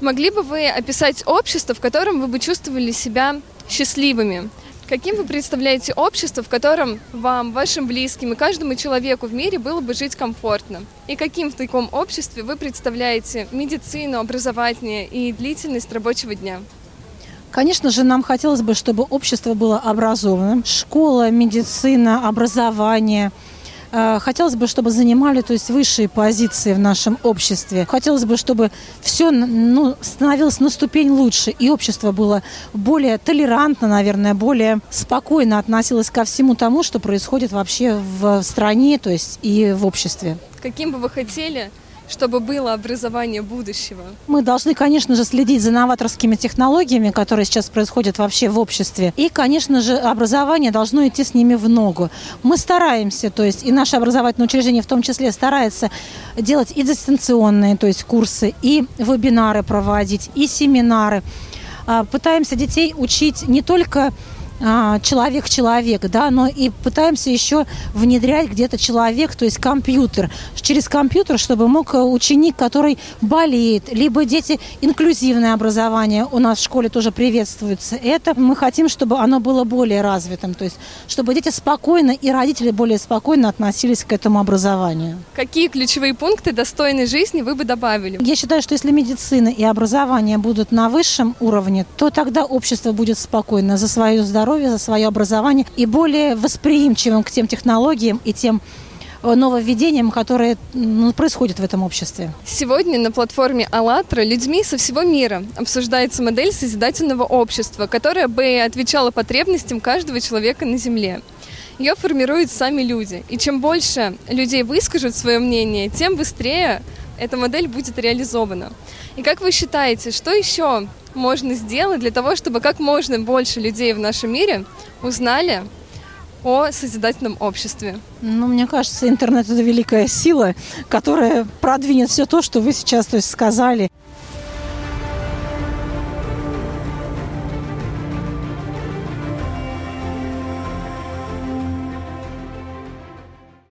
Могли бы вы описать общество, в котором вы бы чувствовали себя счастливыми? Каким вы представляете общество, в котором вам, вашим близким и каждому человеку в мире было бы жить комфортно? И каким в таком обществе вы представляете медицину, образование и длительность рабочего дня? Конечно же, нам хотелось бы, чтобы общество было образованным. Школа, медицина, образование – хотелось бы, чтобы занимали то есть, высшие позиции в нашем обществе. Хотелось бы, чтобы все ну, становилось на ступень лучше, и общество было более толерантно, наверное, более спокойно относилось ко всему тому, что происходит вообще в стране, то есть и в обществе. Каким бы вы хотели чтобы было образование будущего? Мы должны, конечно же, следить за новаторскими технологиями, которые сейчас происходят вообще в обществе. И, конечно же, образование должно идти с ними в ногу. Мы стараемся, то есть и наше образовательное учреждение в том числе старается делать и дистанционные, то есть курсы, и вебинары проводить, и семинары. А, пытаемся детей учить не только человек-человек, да, но и пытаемся еще внедрять где-то человек, то есть компьютер. Через компьютер, чтобы мог э, ученик, который болеет, либо дети, инклюзивное образование у нас в школе тоже приветствуется. Это мы хотим, чтобы оно было более развитым, то есть чтобы дети спокойно и родители более спокойно относились к этому образованию. Какие ключевые пункты достойной жизни вы бы добавили? Я считаю, что если медицина и образование будут на высшем уровне, то тогда общество будет спокойно за свое здоровье здоровье, за свое образование и более восприимчивым к тем технологиям и тем э, нововведениям, которые ну, происходят в этом обществе. Сегодня на платформе «АЛЛАТРА» людьми со всего мира обсуждается модель созидательного общества, которая бы отвечала потребностям каждого человека на Земле. Ее формируют сами люди. И чем больше людей выскажут свое мнение, тем быстрее эта модель будет реализована. И как вы считаете, что еще можно сделать для того, чтобы как можно больше людей в нашем мире узнали о созидательном обществе? Ну, мне кажется, интернет – это великая сила, которая продвинет все то, что вы сейчас то есть, сказали.